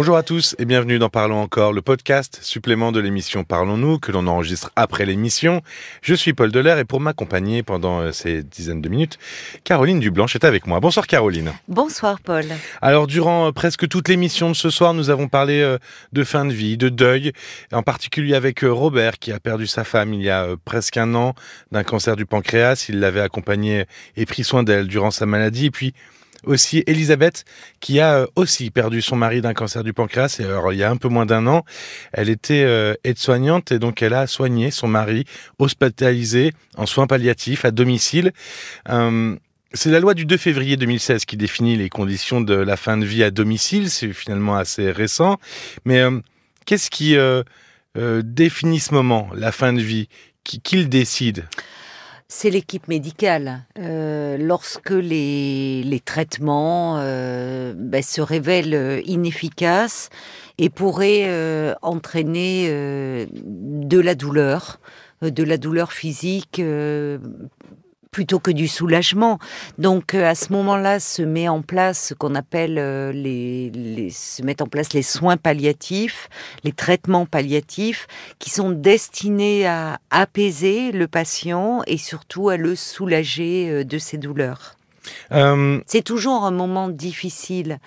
Bonjour à tous et bienvenue dans Parlons encore, le podcast supplément de l'émission Parlons-nous que l'on enregistre après l'émission. Je suis Paul Delair et pour m'accompagner pendant euh, ces dizaines de minutes, Caroline Dublanche est avec moi. Bonsoir Caroline. Bonsoir Paul. Alors durant euh, presque toute l'émission de ce soir, nous avons parlé euh, de fin de vie, de deuil, en particulier avec Robert qui a perdu sa femme il y a presque un an d'un cancer du pancréas. Il l'avait accompagnée et pris soin d'elle durant sa maladie. Et puis aussi Elisabeth, qui a euh, aussi perdu son mari d'un cancer du pancréas. Et alors, il y a un peu moins d'un an, elle était euh, aide-soignante et donc elle a soigné son mari, hospitalisé en soins palliatifs à domicile. Euh, c'est la loi du 2 février 2016 qui définit les conditions de la fin de vie à domicile. C'est finalement assez récent. Mais qu'est-ce qui définit ce moment, la fin de vie? Qui, qui le décide? C'est l'équipe médicale. Euh, lorsque les, les traitements euh, ben, se révèlent euh, inefficaces et pourraient entraîner de la douleur, de la douleur physique plutôt que du soulagement. Donc à ce moment-là se met en place ce qu'on appelle les, les, se met en place les soins palliatifs, les traitements palliatifs qui sont destinés à apaiser le patient et surtout à le soulager de ses douleurs. Euh... C'est toujours un moment difficile.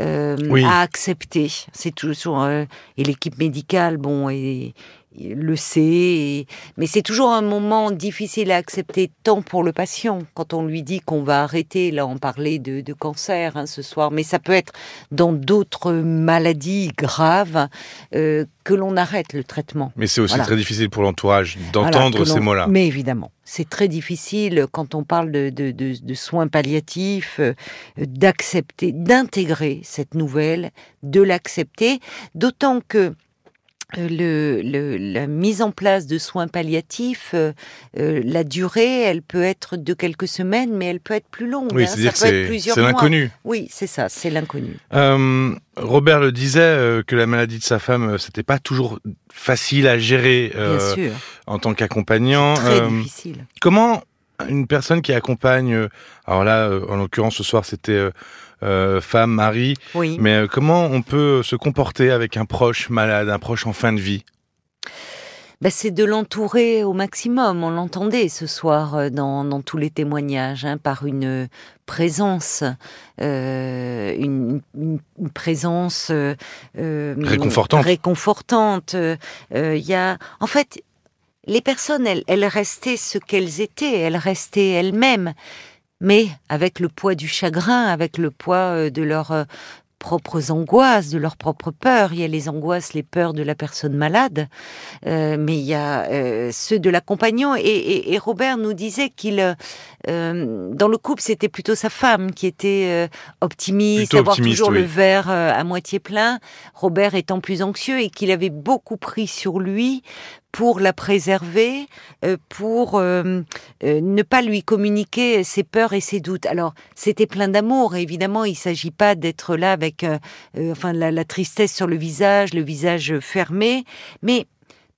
Euh, oui. à accepter. C'est toujours euh, et l'équipe médicale, bon, et, le sait, mais c'est toujours un moment difficile à accepter, tant pour le patient, quand on lui dit qu'on va arrêter, là on parlait de, de cancer hein, ce soir, mais ça peut être dans d'autres maladies graves euh, que l'on arrête le traitement. Mais c'est aussi voilà. très difficile pour l'entourage d'entendre voilà, ces mots-là. Mais évidemment, c'est très difficile quand on parle de, de, de, de soins palliatifs, euh, d'accepter, d'intégrer cette nouvelle, de l'accepter, d'autant que le, le, la mise en place de soins palliatifs, euh, euh, la durée, elle peut être de quelques semaines, mais elle peut être plus longue. Oui, hein, c'est-à-dire que c'est l'inconnu. Oui, c'est ça, c'est l'inconnu. Euh, Robert le disait euh, que la maladie de sa femme, c'était pas toujours facile à gérer en tant qu'accompagnant. Très difficile. Comment une personne qui accompagne, alors là, en l'occurrence ce soir, c'était euh, femme, mari. Oui. Mais euh, comment on peut se comporter avec un proche malade, un proche en fin de vie? Ben, c'est de l'entourer au maximum. On l'entendait ce soir euh, dans, dans, tous les témoignages, hein, par une présence, euh, une, une, présence euh, réconfortante. Réconfortante. Il y a, en fait, les personnes, elles, elles restaient ce qu'elles étaient. Elles restaient elles-mêmes mais avec le poids du chagrin, avec le poids euh, de leurs euh, propres angoisses, de leurs propres peurs. Il y a les angoisses, les peurs de la personne malade, euh, mais il y a euh, ceux de l'accompagnant. Et, et, et, Robert nous disait qu'il, euh, dans le couple, c'était plutôt sa femme qui était optimiste, plutôt avoir optimiste, toujours oui. le verre à moitié plein. Robert étant plus anxieux et qu'il avait beaucoup pris sur lui pour la préserver, euh, pour euh, euh, ne pas lui communiquer ses peurs et ses doutes. Alors, c'était plein d'amour. Évidemment, il ne s'agit pas d'être là avec enfin la, la, tristesse sur le visage, le visage fermé, mais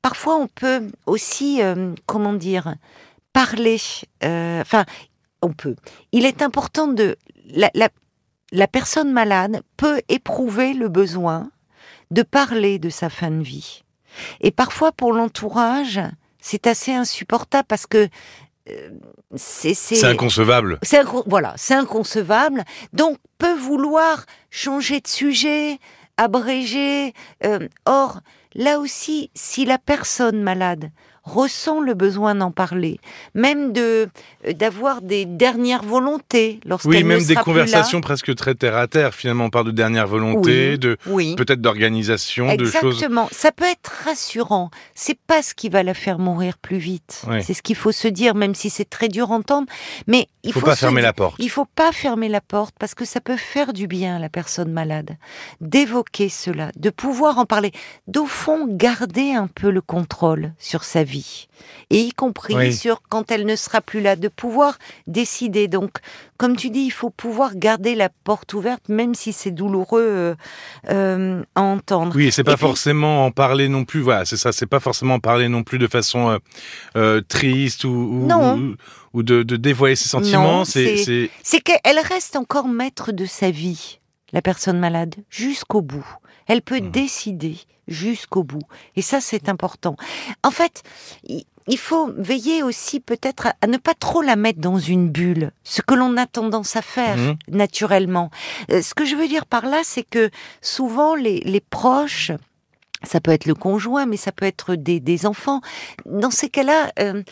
parfois on peut aussi, comment dire, parler. Enfin, on peut. Il est important de la, la, la personne malade peut éprouver le besoin de parler de sa fin de vie et parfois, pour l'entourage, c'est assez insupportable parce que euh, c'est inconcevable. Inco voilà, c'est inconcevable. Donc, peut vouloir changer de sujet, abréger. Euh, or, là aussi, si la personne malade ressent le besoin d'en parler, même de euh, d'avoir des dernières volontés lorsqu'elle Oui, même ne des conversations presque très terre à terre. Finalement, on parle de dernières volontés, oui, de oui. peut-être d'organisation, de choses. Exactement. Ça peut être rassurant. C'est pas ce qui va la faire mourir plus vite. Oui. C'est ce qu'il faut se dire, même si c'est très dur à entendre. Mais il faut, faut pas fermer dire- la porte. Il faut pas fermer la porte parce que ça peut faire du bien à la personne malade d'évoquer cela, de pouvoir en parler, d'au fond garder un peu le contrôle sur sa vie et y compris Oui. sur quand elle ne sera plus là, de pouvoir décider. Donc, comme tu dis, il faut pouvoir garder la porte ouverte, même si c'est douloureux euh, euh, à entendre. Oui, et c'est pas puis- forcément en parler non plus. Voilà, c'est ça. C'est pas forcément en parler non plus de façon euh, triste ou, ou, Non. ou, ou de, de dévoiler ses sentiments. C'est qu'elle reste encore maître de sa vie. la personne malade, jusqu'au bout. Elle peut Mhm. décider jusqu'au bout. Et ça, c'est important. En fait, il faut veiller aussi peut-être à, ne pas trop la mettre dans une bulle, ce que l'on a tendance à faire Mhm. naturellement. Euh, ce que je veux dire par là, c'est que souvent les, les proches, ça peut être le conjoint, mais ça peut être des, des enfants, dans ces cas-là, euh,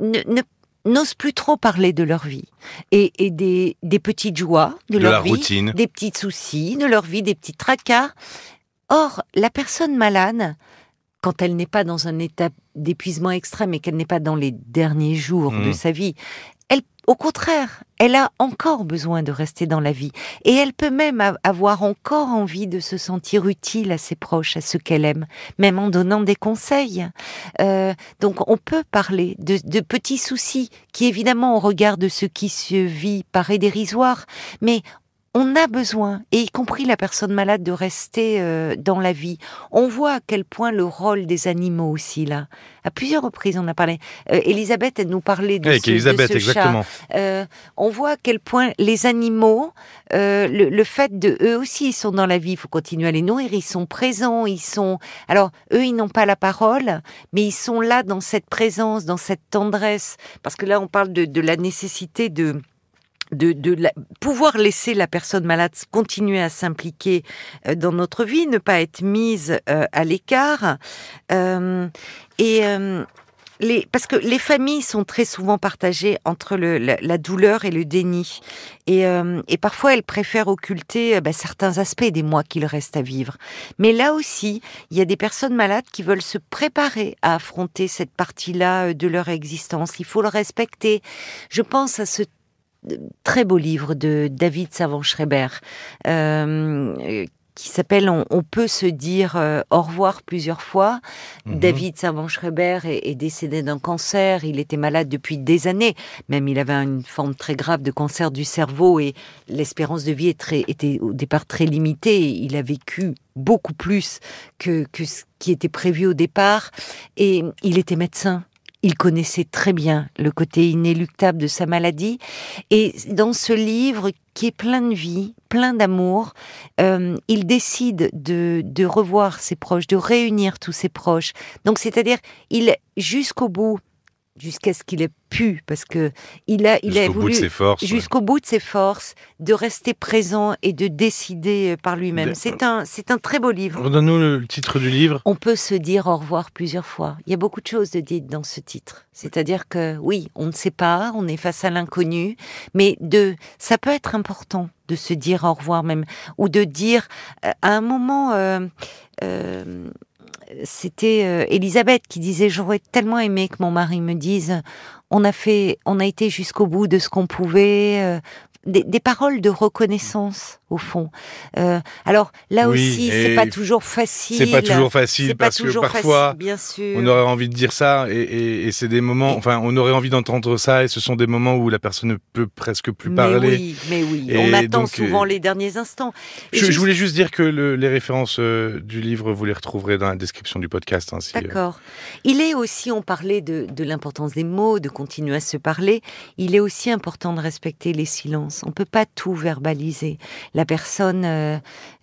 ne, ne- n'osent plus trop parler de leur vie et, et des, des petites joies de, De leur la vie, routine. des petits soucis de leur vie, des petits tracas. Or, la personne malade, quand elle n'est pas dans un état d'épuisement extrême et qu'elle n'est pas dans les derniers jours de Mhm. sa vie, elle, au contraire, elle a encore besoin de rester dans la vie. Et elle peut même avoir encore envie de se sentir utile à ses proches, à ceux qu'elle aime, même en donnant des conseils. Euh, donc on peut parler de, de petits soucis qui, évidemment, au regard de ce qui se vit, paraît dérisoire, mais on a besoin, et y compris la personne malade, de rester euh, dans la vie. On voit à quel point le rôle des animaux aussi, là. À plusieurs reprises, on a parlé. Euh, Elisabeth, elle nous parlait de Avec ce, de Elisabeth, chat. exactement. Euh, on voit à quel point les animaux, euh, le, le fait de eux aussi, ils sont dans la vie, il faut continuer à les nourrir, ils sont présents, ils sont. Alors eux, ils n'ont pas la parole, mais ils sont là dans cette présence, dans cette tendresse, parce que là, on parle de, de la nécessité de de, de la- pouvoir laisser la personne malade continuer à s'impliquer euh, dans notre vie, ne pas être mise euh, à l'écart. Euh, et les, parce que les familles sont très souvent partagées entre le, la, la douleur et le déni. Et, euh, et parfois, elles préfèrent occulter bah, certains aspects des mois qu'il reste à vivre. Mais là aussi, il y a des personnes malades qui veulent se préparer à affronter cette partie-là de leur existence. Il faut le respecter. Je pense à ce très beau livre de David Savant-Schreiber euh, qui s'appelle on, on peut se dire euh, au revoir plusieurs fois. Mhm. David Savant-Schreiber est, est décédé d'un cancer. Il était malade depuis des années. Même il avait une forme très grave de cancer du cerveau et l'espérance de vie est très- était au départ très limitée. Il a vécu beaucoup plus que, que ce qui était prévu au départ. Et il était médecin. Il connaissait très bien le côté inéluctable de sa maladie. Et dans ce livre qui est plein de vie, plein d'amour, euh, il décide de, de revoir ses proches, de réunir tous ses proches. Donc, c'est-à-dire, il jusqu'au bout, jusqu'à ce qu'il ait pu, parce que il a, il a Jusqu'au bout voulu de ses forces. ouais. jusqu'au bout de ses forces, de rester présent et de décider par lui-même. C'est un, c'est un très beau livre. Redonne-nous le titre du livre. On peut se dire au revoir plusieurs fois. Il y a beaucoup de choses de dites dans ce titre. C'est-à-dire que oui, on ne sait pas, on est face à l'inconnu, mais de, ça peut être important de se dire au revoir même, ou de dire euh, à un moment. euh, euh, c'était euh, Elisabeth qui disait j'aurais tellement aimé que mon mari me dise on a fait on a été jusqu'au bout de ce qu'on pouvait euh, des, des paroles de reconnaissance au fond Euh, alors là Oui, aussi c'est pas toujours facile C'est pas toujours facile parce que parfois facile, bien sûr. on aurait envie de dire ça et, et- et c'est des moments, enfin on aurait envie d'entendre ça et ce sont des moments où la personne ne peut presque plus mais parler. oui, mais oui, Et on attend donc, souvent euh, les derniers instants. Je, voulais juste dire que le- les références euh, du livre, vous les retrouverez dans la description du podcast. hein, si, euh, D'accord. Il est aussi, on parlait de, de l'importance des mots, de continuer à se parler. Il est aussi important de respecter les silences. On peut pas tout verbaliser. La personne, euh,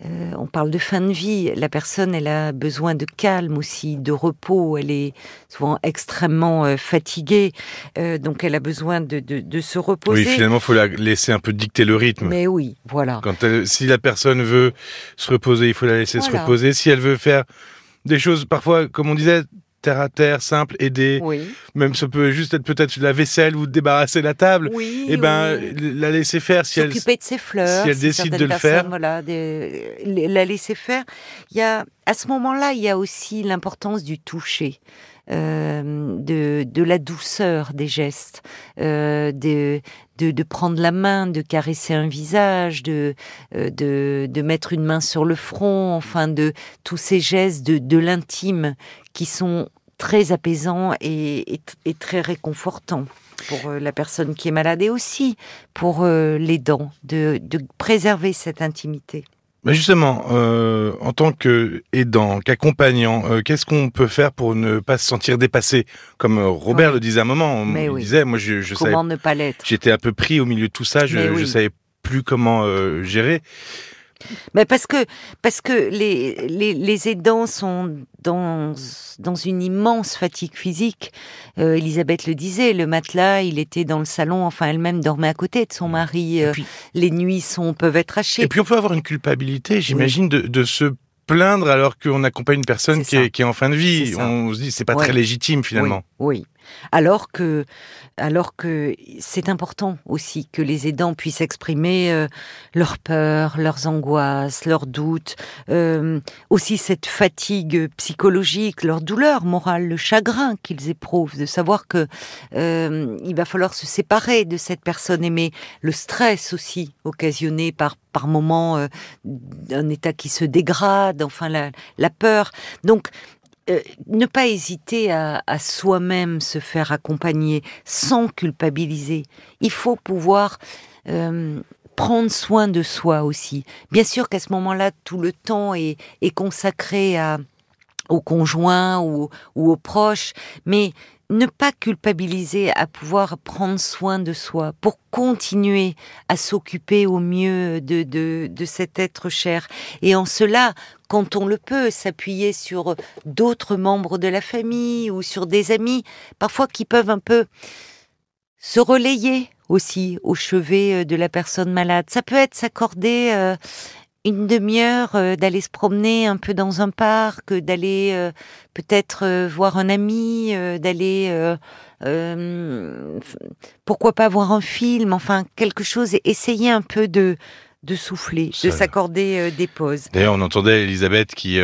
euh, on parle de fin de vie. La personne, elle a besoin de calme aussi, de repos. Elle est souvent extrêmement euh, fatiguée, donc elle a besoin de, de, de se reposer. oui, finalement, faut la laisser un peu dicter le rythme. Mais oui, voilà. Quand elle- si la personne veut se reposer, il faut la laisser se reposer. Si elle veut faire des choses, parfois, comme on disait, terre à terre, simple, aider, Oui. même ça peut juste être peut-être la vaisselle ou débarrasser la table, Oui. et ben oui. la laisser faire si elle. s'occuper de ses fleurs. si elle décide de le faire. Voilà, de- la laisser faire. Il y a, à ce moment-là, il y a aussi l'importance du toucher. euh, de, de la douceur des gestes, euh, de, de, de prendre la main, de caresser un visage, de, euh, de, de mettre une main sur le front, enfin de tous ces gestes de, de l'intime qui sont très apaisants et, et, et très réconfortants pour euh, la personne qui est malade et aussi pour euh, les dents, de, de préserver cette intimité. Mais justement, euh, en tant que aidant, qu'accompagnant, euh, qu'est-ce qu'on peut faire pour ne pas se sentir dépassé? Comme Robert Oui. le disait à un moment, Mais il oui. disait, moi je, je savais, Comment ne pas l'être? J'étais un peu pris au milieu de tout ça, je, oui. savais plus comment gérer. Mais parce que parce que les, les, les aidants sont dans dans une immense fatigue physique. Euh, Elisabeth le disait, le matelas, il était dans le salon. Enfin, elle-même dormait à côté de son mari. Euh, les nuits sont peuvent être hachées. Et puis on peut avoir une culpabilité, j'imagine, de, de se plaindre alors qu'on accompagne une personne qui est, qui est, en fin de vie. On se dit c'est pas très légitime finalement. Oui. oui. Alors que, alors que c'est important aussi que les aidants puissent exprimer euh, leurs peurs, leurs angoisses, leurs doutes, euh, aussi cette fatigue psychologique, leur douleur morale, le chagrin qu'ils éprouvent, de savoir que euh, il va falloir se séparer de cette personne aimée, le stress aussi occasionné par par moments euh, un état qui se dégrade, enfin la, la peur. Donc euh, ne pas hésiter à, soi-même se faire accompagner sans culpabiliser. Il faut pouvoir euh, prendre soin de soi aussi. Bien sûr qu'à ce moment-là, tout le temps est, consacré à, au conjoint ou, ou aux proches, mais ne pas culpabiliser à pouvoir prendre soin de soi pour continuer à s'occuper au mieux de, de, de, cet être cher. Et en cela, quand on le peut, s'appuyer sur d'autres membres de la famille ou sur des amis, parfois qui peuvent un peu se relayer aussi au chevet de la personne malade. Ça peut être s'accorder euh, une demi-heure euh, d'aller se promener un peu dans un parc, d'aller euh, peut-être euh, voir un ami, d'aller pourquoi pas voir un film, enfin quelque chose, et essayer un peu de de souffler, de s'accorder des pauses. D'ailleurs, on entendait Elisabeth qui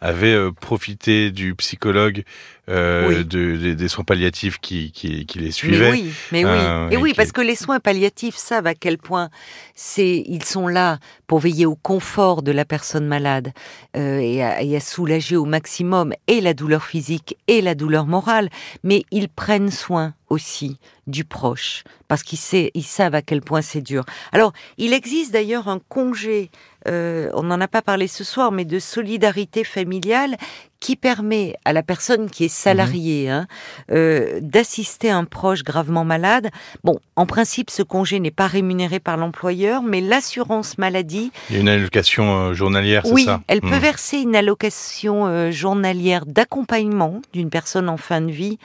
avait profité du psychologue euh, de, des soins palliatifs qui, qui, qui les suivaient. Mais oui, mais oui, euh, et, oui, parce que les soins palliatifs savent à quel point c'est, ils sont là pour veiller au confort de la personne malade euh, et, à, et, à, soulager au maximum et la douleur physique et la douleur morale, mais ils prennent soin aussi du proche parce qu'ils ils savent à quel point c'est dur. Alors, il existe d'ailleurs un congé, euh, on n'en a pas parlé ce soir, mais de solidarité familiale qui permet à la personne qui est salariée mhm. hein, euh, d'assister un proche gravement malade. Bon, en principe, ce congé n'est pas rémunéré par l'employeur, mais l'assurance maladie. Il y a une allocation euh, journalière, c'est oui, ça? elle peut mhm. verser une allocation euh, journalière d'accompagnement d'une personne en fin de vie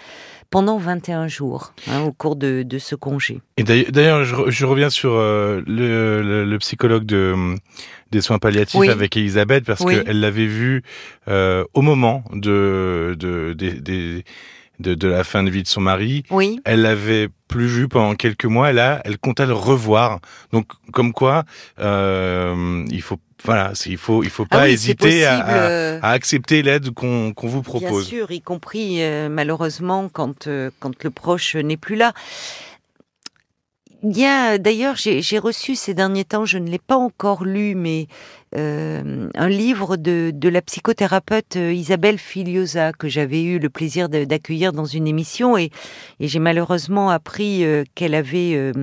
pendant 21 jours hein, au cours de, de, ce congé. Et d'ailleurs, je, je, reviens sur euh, le, le, le, psychologue de, des soins palliatifs avec Elisabeth parce qu'elle l'avait vu euh, au moment de, de, de, de, de, la fin de vie de son mari. Oui. Elle l'avait plus vu pendant quelques mois. Là, elle comptait le revoir. Donc, comme quoi, euh, il faut voilà, il faut il faut ah pas hésiter à, à, accepter l'aide qu'on qu'on vous propose. Bien sûr, y compris euh, malheureusement quand euh, quand le proche n'est plus là. Il y a d'ailleurs, j'ai reçu ces derniers temps, je ne l'ai pas encore lu, mais euh, un livre de, la psychothérapeute euh, Isabelle Filiosa que j'avais eu le plaisir d'accueillir dans une émission. Et, j'ai malheureusement appris euh, qu'elle avait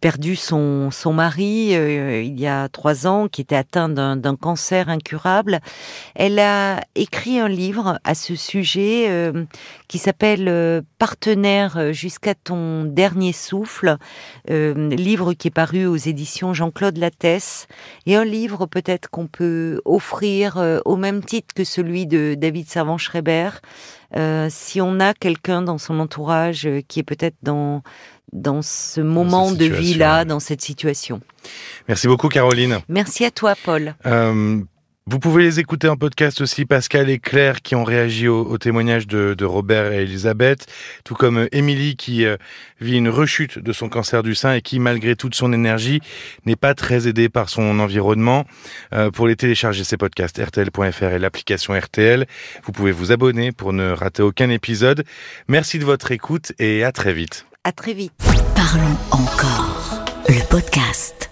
perdu son, son mari il y a trois ans, qui était atteint d'un cancer incurable. Elle a écrit un livre à ce sujet qui s'appelle Partenaire jusqu'à ton dernier souffle, livre qui est paru aux éditions Jean-Claude Lattès. Et un livre peut-être qu'on peut offrir euh, au même titre que celui de David Servan-Schreiber, euh, si on a quelqu'un dans son entourage euh, qui est peut-être dans dans ce moment de vie là, dans cette situation. Merci beaucoup Caroline. Merci à toi Paul. Vous pouvez les écouter en podcast aussi, Pascal et Claire qui ont réagi au, témoignage de, de, Robert et Elisabeth, tout comme euh, Émilie qui euh, vit une rechute de son cancer du sein et qui, malgré toute son énergie, n'est pas très aidée par son environnement. Euh, pour les télécharger, ces podcasts, RTL.fr et l'application RTL. Vous pouvez vous abonner pour ne rater aucun épisode. Merci de votre écoute et à très vite. À très vite. Parlons encore, le podcast.